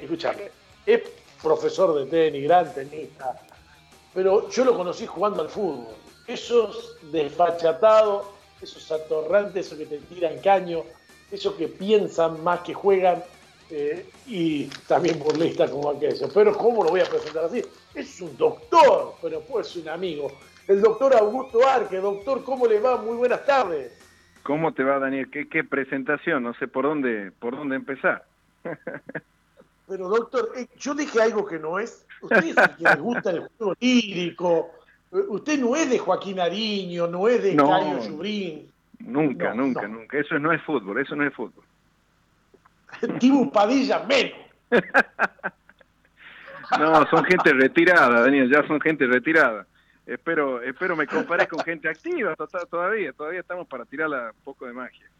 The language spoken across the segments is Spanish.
escúchame, es profesor de tenis, gran tenista, pero yo lo conocí jugando al fútbol. Esos desfachatados, esos atorrantes, esos que te tiran caño, esos que piensan más que juegan, eh, y también burlista como aquello. Pero ¿cómo lo voy a presentar así? Es un doctor, pero pues un amigo. El doctor Augusto Arque. Doctor, ¿cómo le va? Muy buenas tardes. ¿Cómo te va, Daniel? ¿Qué, qué presentación? No sé por dónde, por dónde empezar. Pero, doctor, eh, yo dije algo que no es. Usted es el que le gusta el juego lírico. Usted no es de Joaquín Ariño, no es de Cayo Yubrín. Nunca, nunca, nunca. Eso no es fútbol, eso no es fútbol. Tibu Padilla menos. no, son gente retirada, Daniel, ya son gente retirada. Espero, espero me compares con gente activa todavía, todavía estamos para tirarla un poco de magia.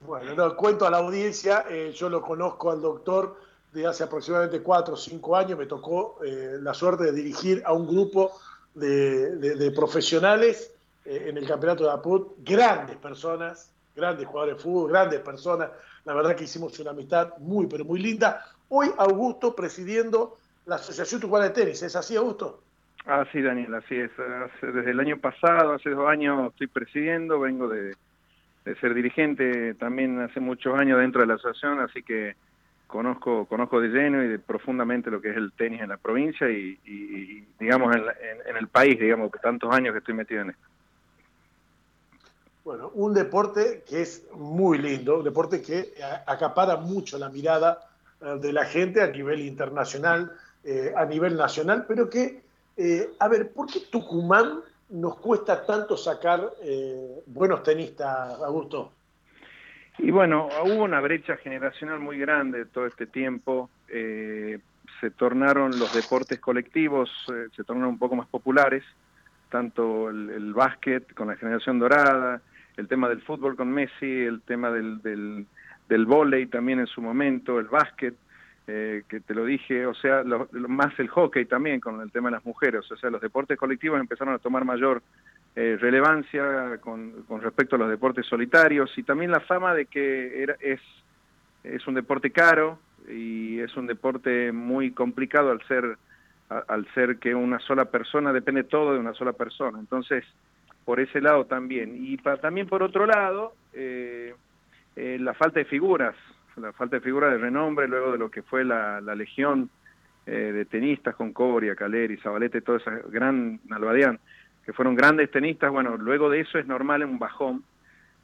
Bueno, no, cuento a la audiencia, eh, yo lo conozco al doctor de hace aproximadamente cuatro o cinco años, me tocó eh, la suerte de dirigir a un grupo de, profesionales eh, en el campeonato de APUT, grandes personas, grandes jugadores de fútbol, grandes personas, la verdad que hicimos una amistad muy, pero muy linda. Hoy Augusto presidiendo la Asociación Tucumana de Tenis, ¿es así Augusto? Ah, sí, Daniel, así es. desde el año pasado, hace dos años estoy presidiendo, vengo de, ser dirigente también hace muchos años dentro de la asociación, así que conozco conozco de lleno y de profundamente lo que es el tenis en la provincia y, digamos en, el país, digamos, que tantos años que estoy metido en esto. Bueno, un deporte que es muy lindo, un deporte que acapara mucho la mirada eh, de la gente a nivel internacional, eh, a nivel nacional, pero que, eh, a ver, ¿por qué Tucumán nos cuesta tanto sacar buenos tenistas, Augusto? Y bueno, hubo una brecha generacional muy grande todo este tiempo. se tornaron los deportes colectivos, se tornaron un poco más populares, tanto el, el básquet con la generación dorada, el tema del fútbol con Messi, el tema del, del, del vóley también en su momento, el básquet, eh, que te lo dije, o sea, más el hockey también con el tema de las mujeres, o sea, los deportes colectivos empezaron a tomar mayor eh, relevancia con, con, respecto a los deportes solitarios y también la fama de que era, es, es un deporte caro y es un deporte muy complicado al ser al ser que una sola persona depende todo de una sola persona entonces por ese lado también. Y también por otro lado, eh, eh, la falta de figuras, la falta de figuras de renombre luego de lo que fue la, legión eh, de tenistas con Coria, Caleri, Zabalete, toda esa gran Nalbadián, que fueron grandes tenistas, bueno, luego de eso es normal un bajón,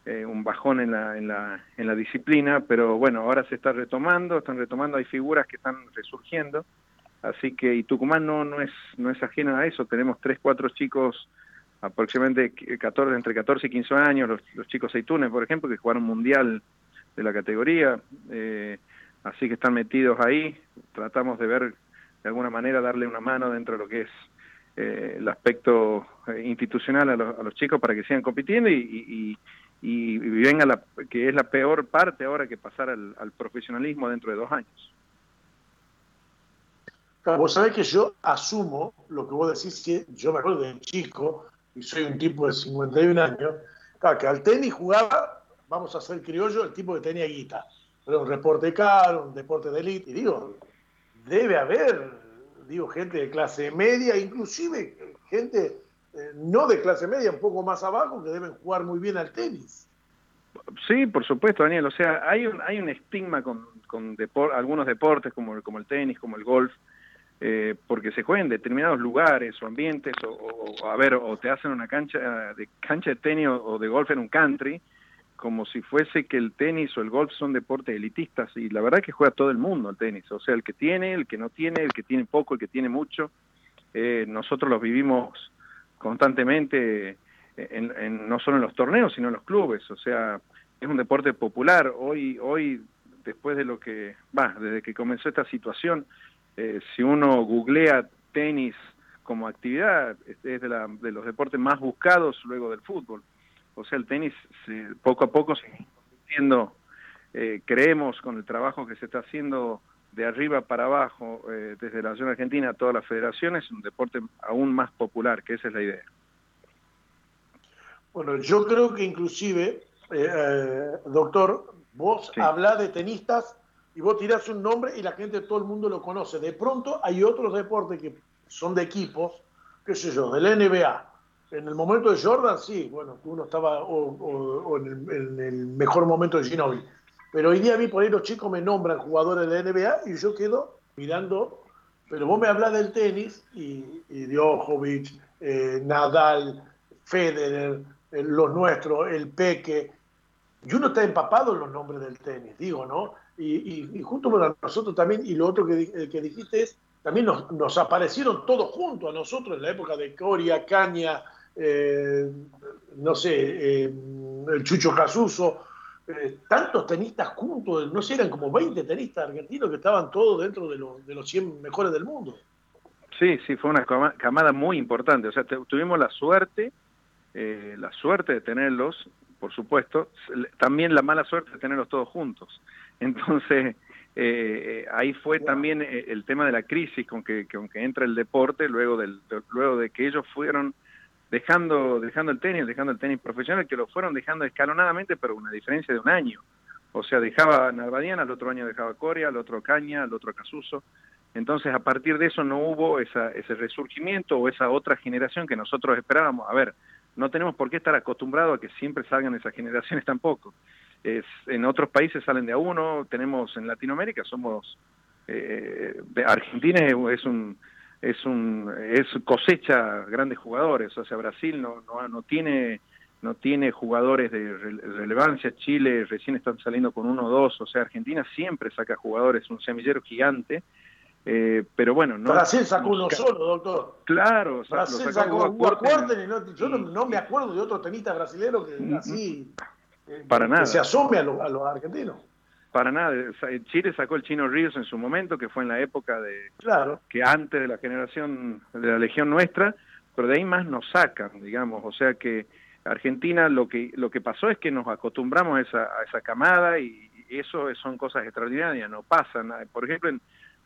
un bajón en la, en, la, en la disciplina, pero bueno, ahora se está retomando, están retomando, hay figuras que están resurgiendo, así que y Tucumán no, no, es, no es ajeno a eso, tenemos tres, cuatro chicos aproximadamente 14, entre 14 y 15 años, los, los chicos Seitunes, por ejemplo, que jugaron mundial de la categoría, eh, así que están metidos ahí, tratamos de ver de alguna manera darle una mano dentro de lo que es eh, el aspecto eh, institucional a, los chicos para que sigan compitiendo y, y, venga la que es la peor parte ahora que pasar al, profesionalismo dentro de dos años. vos sabés que yo asumo lo que vos decís, que yo me acuerdo de chico, y soy un tipo de 51 años, que al tenis jugaba, vamos a ser criollo, el tipo que tenía guita. Pero un reporte caro, un deporte de élite, y digo, debe haber, digo, gente de clase media, inclusive gente eh, no de clase media, un poco más abajo, que deben jugar muy bien al tenis. Sí, por supuesto, Daniel. O sea, hay un, hay un estigma con, con algunos deportes como, como el tenis, como el golf, eh, porque se juega en determinados lugares o ambientes, o, a ver, o te hacen una cancha de cancha de tenis o, de golf en un country, como si fuese que el tenis o el golf son deportes elitistas, y la verdad es que juega todo el mundo el tenis, o sea, el que tiene, el que no tiene, el que tiene poco, el que tiene mucho, eh, nosotros los vivimos constantemente, en, no solo en los torneos, sino en los clubes, o sea, es un deporte popular, hoy, hoy después de lo que, va, desde que comenzó esta situación, eh, si uno googlea tenis como actividad, es de, de, los deportes más buscados luego del fútbol. O sea, el tenis poco a poco se está convirtiendo, eh, creemos con el trabajo que se está haciendo de arriba para abajo, eh, desde la Nación Argentina a todas las federaciones, un deporte aún más popular, que esa es la idea. Bueno, yo creo que inclusive, doctor, vos hablás de tenistas y vos tirás un nombre y la gente, todo el mundo lo conoce. De pronto hay otros deportes que son de equipos, qué sé yo, del NBA. En el momento de Jordan, sí, bueno, uno estaba o, en, el, mejor momento de Ginobili. Pero hoy día a mí por ahí los chicos me nombran jugadores de NBA y yo quedo mirando. Pero vos me hablas del tenis y, y Djokovic, eh, Nadal, Federer, los nuestros, el Peque. Y uno está empapado en los nombres del tenis, digo, ¿no? Y, y, junto con nosotros también, y lo otro que, que dijiste es, también nos, aparecieron todos juntos a nosotros en la época de Coria, Caña, eh, no sé, eh, el Chucho Casuso, eh, tantos tenistas juntos, no sé, eran como 20 tenistas argentinos que estaban todos dentro de, de los 100 mejores del mundo. Sí, sí, fue una camada muy importante. O sea, tuvimos la suerte, la suerte de tenerlos, por supuesto, también la mala suerte de tenerlos todos juntos. Entonces, eh, ahí fue también eh, el tema de la crisis con que, que aunque entra el deporte, luego, del, luego de que ellos fueron dejando, dejando el tenis, dejando el tenis profesional, que lo fueron dejando escalonadamente, pero una diferencia de un año. O sea, dejaba Nalbadiana, al otro año dejaba Coria, al otro Caña, al otro Casuso. Entonces, a partir de eso no hubo esa, ese resurgimiento o esa otra generación que nosotros esperábamos. A ver, no tenemos por qué estar acostumbrados a que siempre salgan esas generaciones tampoco en otros países salen de a uno, tenemos en Latinoamérica, somos, eh, Argentina es un, es un, es cosecha grandes jugadores, o sea, Brasil no, no, no tiene no tiene jugadores de relevancia, Chile recién están saliendo con uno o dos, o sea, Argentina siempre saca jugadores, un semillero gigante, eh, pero bueno, no. Brasil sacó uno solo, doctor. Claro, Brasil sacó, un no, yo no, me acuerdo de otro tenista brasilero que mm, así para nada. se asome a, los argentinos. Para nada. Chile sacó el Chino Ríos en su momento, que fue en la época de. Claro. que antes de la generación de la Legión nuestra, pero de ahí más nos sacan, digamos. O sea que Argentina lo que, lo que pasó es que nos acostumbramos a esa, a esa camada y eso son cosas extraordinarias, no pasan. Por ejemplo,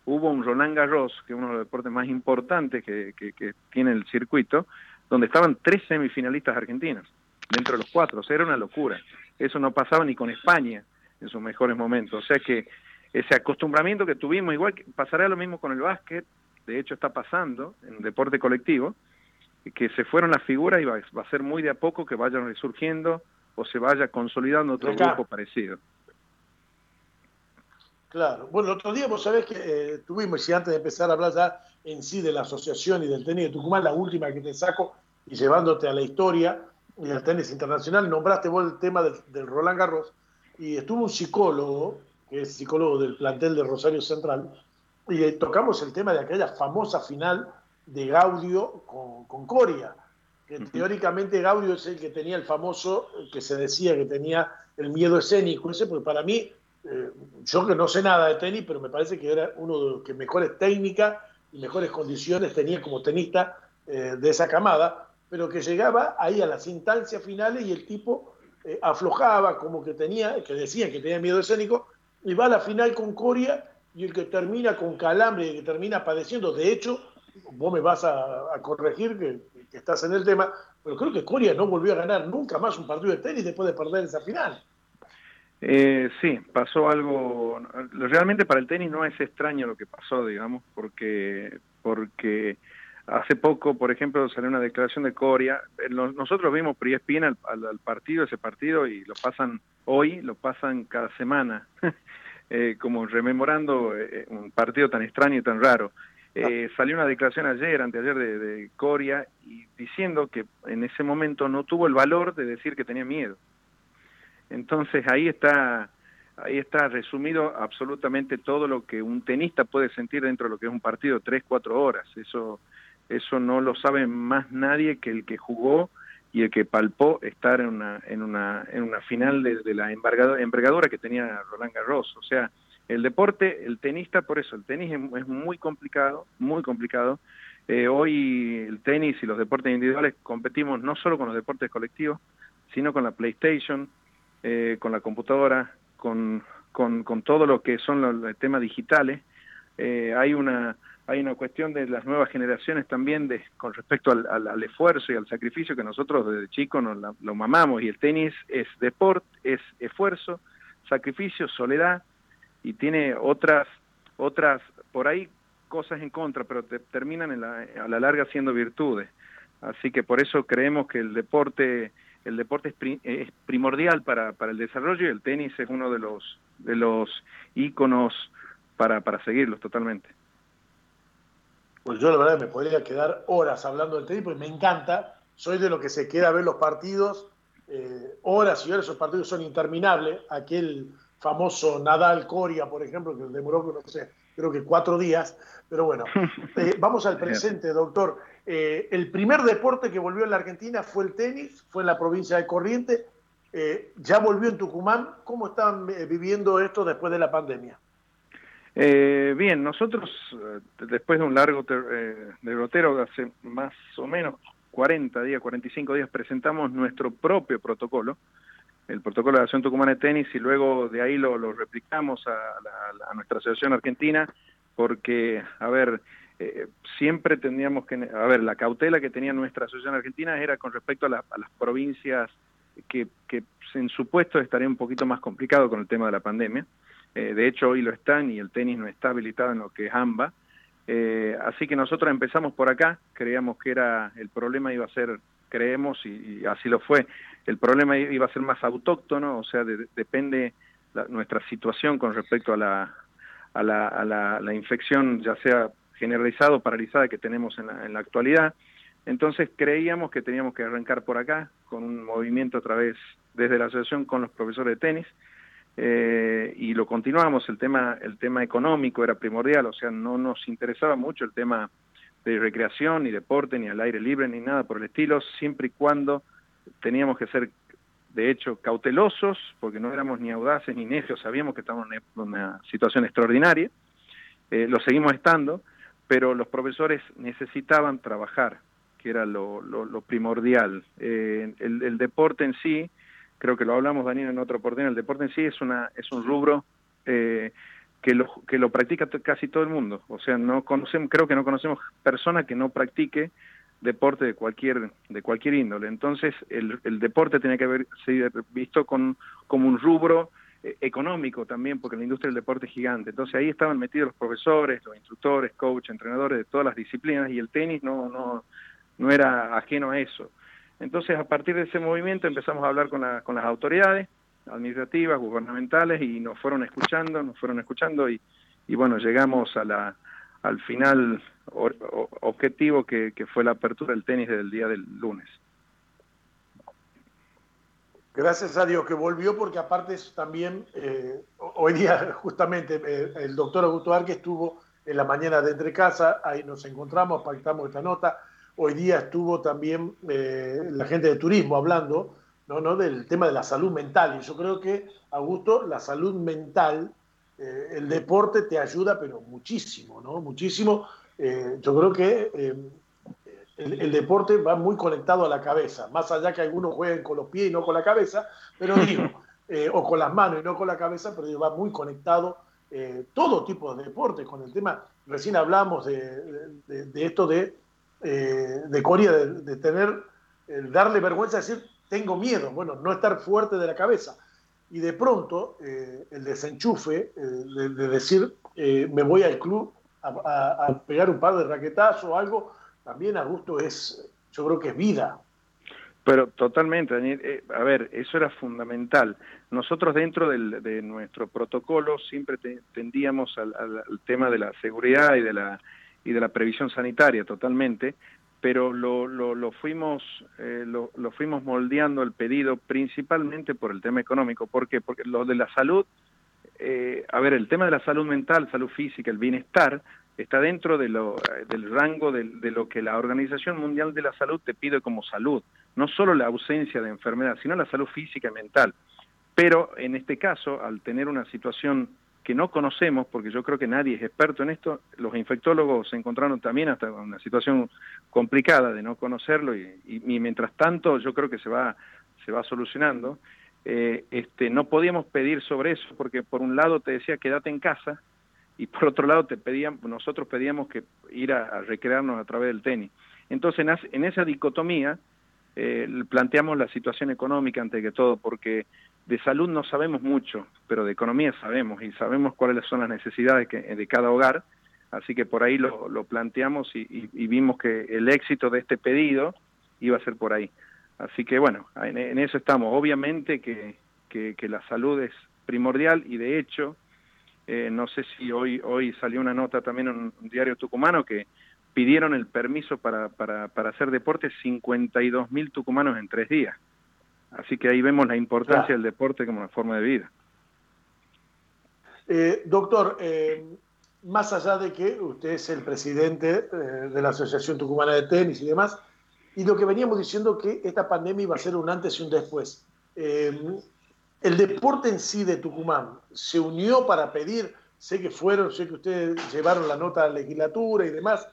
hubo un Roland Garros, que es uno de los deportes más importantes que, que, que tiene el circuito, donde estaban tres semifinalistas argentinos dentro de los cuatro, o sea, era una locura. Eso no pasaba ni con España en sus mejores momentos. O sea que ese acostumbramiento que tuvimos, igual que pasará lo mismo con el básquet, de hecho está pasando en deporte colectivo, que se fueron las figuras y va, a ser muy de a poco que vayan resurgiendo o se vaya consolidando otro grupo parecido. Claro. Bueno, el otro día vos sabés que eh, tuvimos, y antes de empezar a hablar ya en sí de la asociación y del tenis de Tucumán, la última que te saco y llevándote a la historia, y el tenis internacional, nombraste vos el tema del, Roland Garros, y estuvo un psicólogo, que es psicólogo del plantel de Rosario Central, y tocamos el tema de aquella famosa final de Gaudio con, Coria, que teóricamente Gaudio es el que tenía el famoso, que se decía que tenía el miedo escénico, ese, porque para mí, eh, yo que no sé nada de tenis, pero me parece que era uno de los que mejores técnicas y mejores condiciones tenía como tenista eh, de esa camada, pero que llegaba ahí a las instancias finales y el tipo eh, aflojaba, como que tenía, que decía que tenía miedo escénico, y va a la final con Coria y el que termina con calambre, y que termina padeciendo, de hecho, vos me vas a, corregir que, estás en el tema, pero creo que Coria no volvió a ganar nunca más un partido de tenis después de perder esa final. Eh, sí, pasó algo. Realmente para el tenis no es extraño lo que pasó, digamos, porque porque Hace poco, por ejemplo, salió una declaración de Coria. Eh, nosotros vimos por ESPN al, al, partido, ese partido, y lo pasan hoy, lo pasan cada semana, eh, como rememorando eh, un partido tan extraño y tan raro. Eh, salió una declaración ayer, anteayer, de, de Coria, y diciendo que en ese momento no tuvo el valor de decir que tenía miedo. Entonces ahí está ahí está resumido absolutamente todo lo que un tenista puede sentir dentro de lo que es un partido, tres, cuatro horas. Eso eso no lo sabe más nadie que el que jugó y el que palpó estar en una, en una, en una final de, la envergadura que tenía Roland Garros. O sea, el deporte, el tenista, por eso, el tenis es, muy complicado, muy complicado. Eh, hoy el tenis y los deportes individuales competimos no solo con los deportes colectivos, sino con la PlayStation, eh, con la computadora, con, con, con, todo lo que son los, temas digitales. Eh, hay una hay una cuestión de las nuevas generaciones también de con respecto al, esfuerzo y al sacrificio que nosotros desde chicos nos lo mamamos y el tenis es deporte, es esfuerzo, sacrificio, soledad y tiene otras, otras, por ahí cosas en contra, pero terminan a la larga siendo virtudes. Así que por eso creemos que el deporte, el deporte es, primordial para, para el desarrollo y el tenis es uno de los, de los íconos para, para seguirlos totalmente. Pues yo la verdad me podría quedar horas hablando del tenis porque me encanta. Soy de lo que se queda a ver los partidos, eh, horas y horas, esos partidos son interminables. Aquel famoso Nadal Coria, por ejemplo, que demoró, no sé, creo que cuatro días. Pero bueno, eh, vamos al presente, doctor. Eh, el primer deporte que volvió en la Argentina fue el tenis, fue en la provincia de Corrientes. ya volvió en Tucumán. ¿Cómo están viviendo esto después de la pandemia? Eh, bien, nosotros eh, después de un largo eh, derrotero de hace más o menos 40 días, 45 días, presentamos nuestro propio protocolo, el protocolo de acción tucumana de tenis, y luego de ahí lo, replicamos a, nuestra asociación argentina, porque, a ver, eh, siempre tendríamos que, a ver, la cautela que tenía nuestra asociación argentina era con respecto a, las provincias que, que en su puesto estaría un poquito más complicado con el tema de la pandemia. Eh, de hecho hoy lo están y el tenis no está habilitado en lo que es AMBA. Eh, así que nosotros empezamos por acá, creíamos que era el problema iba a ser, creemos y, así lo fue, el problema iba a ser más autóctono, o sea, depende nuestra situación con respecto a la, a la, a la, infección, ya sea generalizada o paralizada que tenemos en la, en la actualidad. Entonces creíamos que teníamos que arrancar por acá, con un movimiento a través desde la asociación con los profesores de tenis, eh, y lo continuamos, el tema, el tema económico era primordial, o sea, no nos interesaba mucho el tema de recreación, ni deporte, ni al aire libre, ni nada por el estilo, siempre y cuando teníamos que ser, de hecho, cautelosos, porque no éramos ni audaces ni necios, sabíamos que estábamos en una situación extraordinaria, eh, lo seguimos estando, pero los profesores necesitaban trabajar, que era lo, primordial. Eh, el deporte en sí, creo que lo hablamos Daniel en otra oportunidad, el deporte en sí es una es un rubro eh, que lo que lo practica casi todo el mundo, o sea, no conocemos creo que no conocemos persona que no practique deporte de cualquier de cualquier índole. Entonces, el, el deporte tiene que haber sido visto con como un rubro eh, económico también, porque la industria del deporte es gigante. Entonces, ahí estaban metidos los profesores, los instructores, coach, entrenadores de todas las disciplinas y el tenis no no no era ajeno a eso. Entonces, a partir de ese movimiento empezamos a hablar con, con las autoridades administrativas, gubernamentales, y nos fueron escuchando, nos fueron escuchando, y, bueno, llegamos a la, al final objetivo que, fue la apertura del tenis del día del lunes. Gracias a Dios que volvió, porque aparte también, eh, hoy día justamente eh, el doctor Augusto Arque estuvo en la mañana de Entre Casa, ahí nos encontramos, pactamos esta nota, Hoy día estuvo también eh, la gente de turismo hablando ¿no? ¿no? del tema de la salud mental. Y yo creo que, Augusto, la salud mental, eh, el deporte te ayuda, pero muchísimo, ¿no? Muchísimo. Eh, yo creo que el, deporte va muy conectado a la cabeza, más allá que algunos jueguen con los pies y no con la cabeza, pero digo, o con las manos y no con la cabeza, pero va muy conectado todo tipo de deporte con el tema. Recién hablamos de esto de eh, de Corea de, tener, el darle vergüenza, decir, tengo miedo, bueno, no estar fuerte de la cabeza. Y de pronto, eh, el desenchufe eh, de, decir, me voy al club a, pegar un par de raquetazos o algo, también a gusto es, yo creo que es vida. Pero totalmente, Daniel. a ver, eso era fundamental. Nosotros dentro de nuestro protocolo siempre tendíamos al, tema de la seguridad y de la y de la previsión sanitaria totalmente, pero lo, lo, fuimos eh, lo, fuimos moldeando el pedido principalmente por el tema económico. ¿Por qué? Porque lo de la salud, eh, a ver, el tema de la salud mental, salud física, el bienestar, está dentro de lo, del rango de, lo que la Organización Mundial de la Salud te pide como salud, no solo la ausencia de enfermedad, sino la salud física y mental. Pero en este caso, al tener una situación que no conocemos, porque yo creo que nadie es experto en esto, los infectólogos se encontraron también hasta en una situación complicada de no conocerlo y, mientras tanto yo creo que se va, se va solucionando. Eh, este, no podíamos pedir sobre eso porque por un lado te decía quédate en casa y por otro lado te pedían, nosotros pedíamos que ir a, recrearnos a través del tenis. Entonces en, esa dicotomía eh, planteamos la situación económica ante que todo porque de salud no sabemos mucho, pero de economía sabemos y sabemos cuáles son las necesidades de cada hogar, así que por ahí lo, planteamos y, vimos que el éxito de este pedido iba a ser por ahí. Así que bueno, en, eso estamos. Obviamente que, que, la salud es primordial y de hecho, eh, no sé si hoy, hoy salió una nota también en un diario tucumano que pidieron el permiso para, para, para hacer deporte 52 mil tucumanos en tres días. Así que ahí vemos la importancia del deporte como una forma de vida. Eh, doctor, eh, más allá de que usted es el presidente eh, de la Asociación Tucumana de Tenis y demás, y lo que veníamos diciendo que esta pandemia iba a ser un antes y un después. el deporte en sí de Tucumán se unió para pedir, sé que fueron, sé que ustedes llevaron la nota a la legislatura y demás,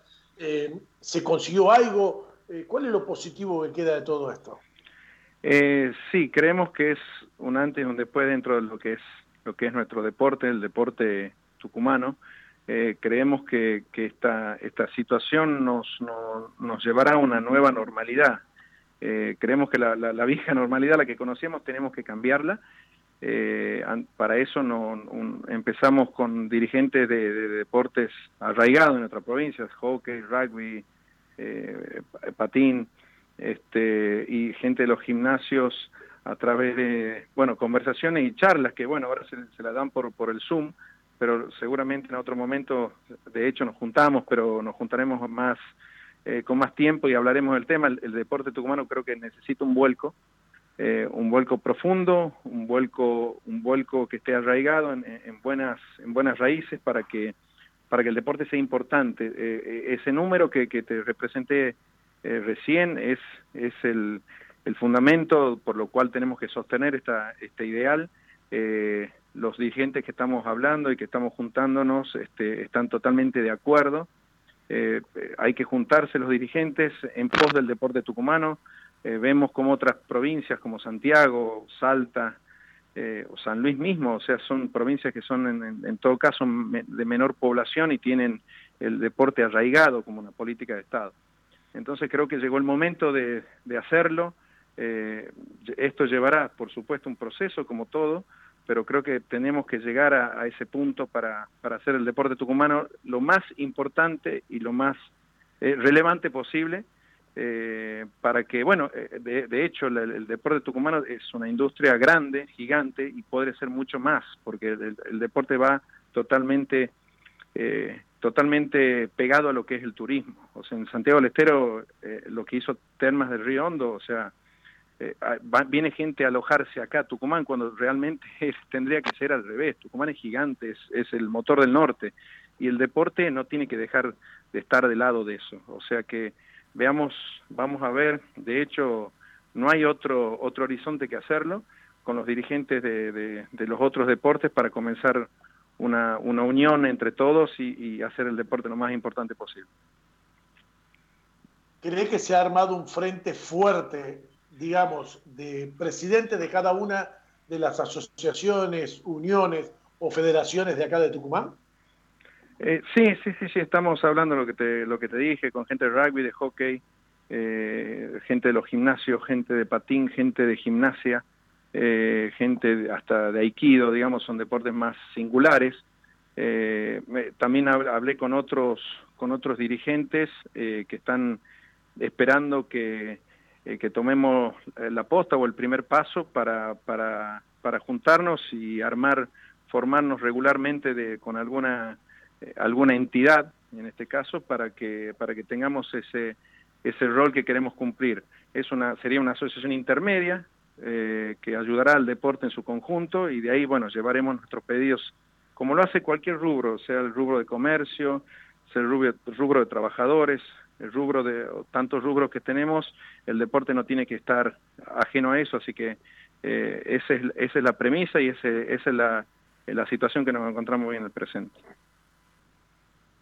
¿se consiguió algo? ¿Cuál es lo positivo que queda de todo esto? Eh, sí, creemos que es un antes y un después dentro de lo que es lo que es nuestro deporte, el deporte tucumano. Eh, creemos que, que esta, esta situación nos, nos llevará a una nueva normalidad. Eh, creemos que la, la, vieja normalidad, la que conocíamos, tenemos que cambiarla. Eh, para eso no, empezamos con dirigentes de, de, deportes arraigados en nuestra provincia, hockey, rugby, patín, este, y gente de los gimnasios a través de, bueno, conversaciones y charlas que, bueno, ahora se, se la dan por, por el Zoom, pero seguramente en otro momento, de hecho, nos juntamos, pero nos juntaremos más eh, con más tiempo y hablaremos del tema. El, deporte tucumano creo que necesita un vuelco, eh, un vuelco profundo, un vuelco, un vuelco que esté arraigado en, en, buenas, en buenas raíces para que, para que el deporte sea importante. Eh, ese número que, que te representé eh, recién es, el, fundamento por lo cual tenemos que sostener esta, este ideal. Eh, los dirigentes que estamos hablando y que estamos juntándonos este, están totalmente de acuerdo. Eh, hay que juntarse los dirigentes en pos del deporte tucumano. vemos como otras provincias como Santiago, Salta, o San Luis mismo, o sea, son provincias que son en, en, todo caso de menor población y tienen el deporte arraigado como una política de Estado. Entonces creo que llegó el momento de, hacerlo. Eh, esto llevará, por supuesto, un proceso como todo, pero creo que tenemos que llegar a, ese punto para, para, hacer el deporte tucumano lo más importante y lo más eh, relevante posible, eh, para que, bueno, de, hecho el, deporte tucumano es una industria grande, gigante, y puede ser mucho más, porque el, deporte va totalmente totalmente pegado a lo que es el turismo. O sea, en Santiago del Estero, eh, lo que hizo Termas del Río Hondo, o sea, eh, viene gente a alojarse acá, Tucumán, cuando realmente tendría que ser al revés. Tucumán es gigante, es, es, el motor del norte, y el deporte no tiene que dejar de estar del lado de eso. O sea que veamos, vamos a ver, de hecho, no hay otro, otro horizonte que hacerlo con los dirigentes de, de los otros deportes para comenzar una, una unión entre todos y, hacer el deporte lo más importante posible. ¿Cree que se ha armado un frente fuerte, digamos, de presidente de cada una de las asociaciones, uniones o federaciones de acá de Tucumán? Eh, sí, sí, sí, sí, estamos hablando lo que te, lo que te dije, con gente de rugby, de hockey, eh, gente de los gimnasios, gente de patín, gente de gimnasia, eh, gente hasta de aikido, digamos, son deportes más singulares. Eh, también hablé con otros con otros dirigentes eh, que están esperando que, que tomemos la posta o el primer paso para, para, para juntarnos y armar, formarnos regularmente de, con alguna, alguna entidad, en este caso, para que, para que tengamos ese, ese rol que queremos cumplir. Es una, sería una asociación intermedia, eh, que ayudará al deporte en su conjunto y de ahí, bueno, llevaremos nuestros pedidos como lo hace cualquier rubro, sea el rubro de comercio, sea el rubro, de trabajadores, el rubro de tantos rubros que tenemos, el deporte no tiene que estar ajeno a eso, así que eh, esa, es, esa es la premisa y ese, esa es la, la situación que nos encontramos hoy en el presente.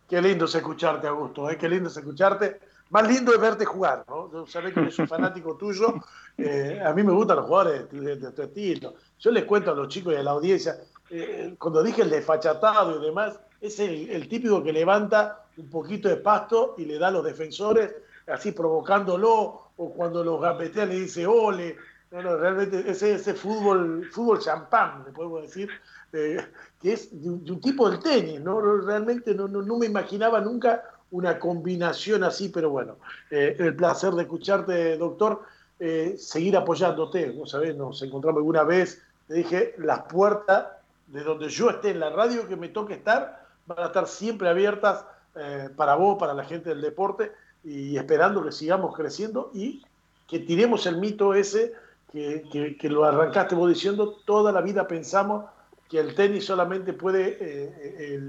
Qué lindo es escucharte, Augusto, ¿eh? qué lindo es escucharte más lindo es verte jugar, ¿no? Yo sabés que soy fanático tuyo, eh, a mí me gustan los jugadores de, tu estilo. Yo les cuento a los chicos y a la audiencia, eh, cuando dije el desfachatado y demás, es el, típico que levanta un poquito de pasto y le da a los defensores, así provocándolo, o cuando los gapetea le dice ole. No, no, realmente ese, ese fútbol, fútbol champán, le podemos decir, eh, que es de un, tipo del tenis, ¿no? Realmente no, no, me imaginaba nunca una combinación así, pero bueno, eh, el placer de escucharte, doctor, eh, seguir apoyándote, ¿no sabés? Nos encontramos alguna vez, te dije, las puertas de donde yo esté en la radio que me toque estar, van a estar siempre abiertas para vos, para la gente del deporte, y esperando que sigamos creciendo y que tiremos el mito ese que, que, lo arrancaste vos diciendo, toda la vida pensamos que el tenis solamente puede, eh,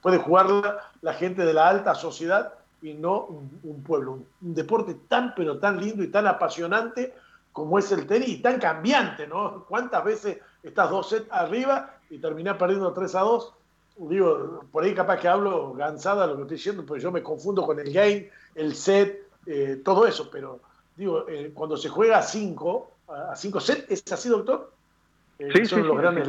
puede jugar la, gente de la alta sociedad y no un, pueblo. Un, deporte tan, pero tan lindo y tan apasionante como es el tenis y tan cambiante, ¿no? ¿Cuántas veces estás dos sets arriba y terminás perdiendo 3 a 2? Digo, por ahí capaz que hablo gansada lo que estoy diciendo, pues yo me confundo con el game, el set, eh, todo eso, pero digo, eh, cuando se juega a 5, a 5 sets. ¿Es así, doctor? Eh, sí, son los grandes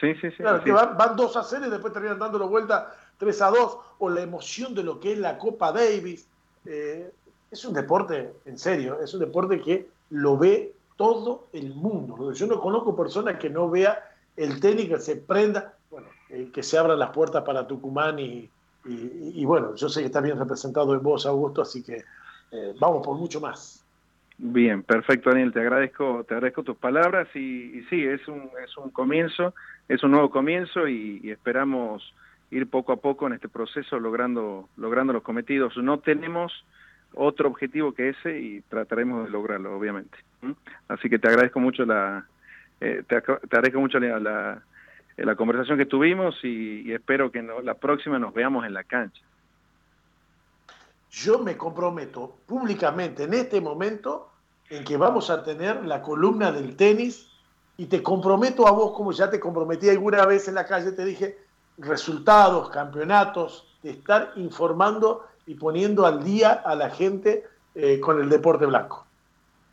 Sí, sí, sí. Claro, que van, 2 a 0 y después terminan dándolo vuelta 3 a 2. O la emoción de lo que es la Copa Davis. Eh, es un deporte, en serio, es un deporte que lo ve todo el mundo. Yo no conozco personas que no vea el tenis, que se prenda, bueno, eh, que se abran las puertas para Tucumán y, y, bueno, yo sé que está bien representado en vos, Augusto, así que vamos por mucho más. Bien, perfecto, Daniel. Te agradezco, te agradezco tus palabras y, sí, es un, es un comienzo, es un nuevo comienzo y, esperamos ir poco a poco en este proceso logrando, logrando los cometidos. No tenemos otro objetivo que ese y trataremos de lograrlo, obviamente. Así que te agradezco mucho la, eh, te, agradezco mucho la, la, conversación que tuvimos y, espero que la próxima nos veamos en la cancha yo me comprometo públicamente en este momento en que vamos a tener la columna del tenis y te comprometo a vos, como ya te comprometí alguna vez en la calle, te dije, resultados, campeonatos, de estar informando y poniendo al día a la gente eh, con el deporte blanco.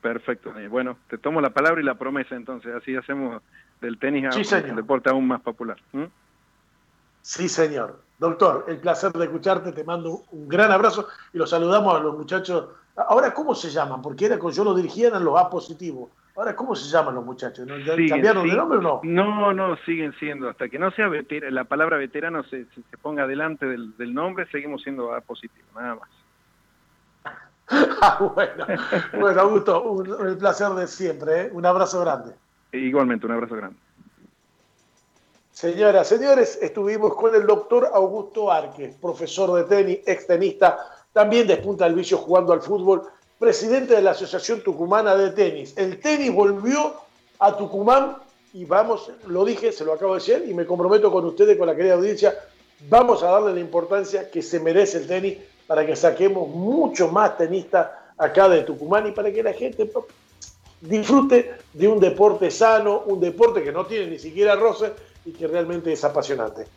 Perfecto. Bueno, te tomo la palabra y la promesa entonces, así hacemos del tenis a un deporte aún más popular. Sí, señor. Doctor, el placer de escucharte, te mando un gran abrazo y los saludamos a los muchachos. Ahora, ¿cómo se llaman? Porque era yo lo dirigía en los A positivos. Ahora, ¿cómo se llaman los muchachos? ¿Cambiaron de nombre o no? No, no, siguen siendo. Hasta que no sea la palabra veterano se, se, ponga delante del, nombre, seguimos siendo A positivo, nada más. ah, bueno, bueno, Augusto, un, el placer de siempre. ¿eh? Un abrazo grande. Igualmente, un abrazo grande. Señoras, señores, estuvimos con el doctor Augusto Arques, profesor de tenis, extenista, también despunta el vicio jugando al fútbol, presidente de la Asociación Tucumana de Tenis. El tenis volvió a Tucumán y vamos, lo dije, se lo acabo de decir y me comprometo con ustedes, con la querida audiencia, vamos a darle la importancia que se merece el tenis para que saquemos mucho más tenistas acá de Tucumán y para que la gente disfrute de un deporte sano, un deporte que no tiene ni siquiera roce y que realmente es apasionante.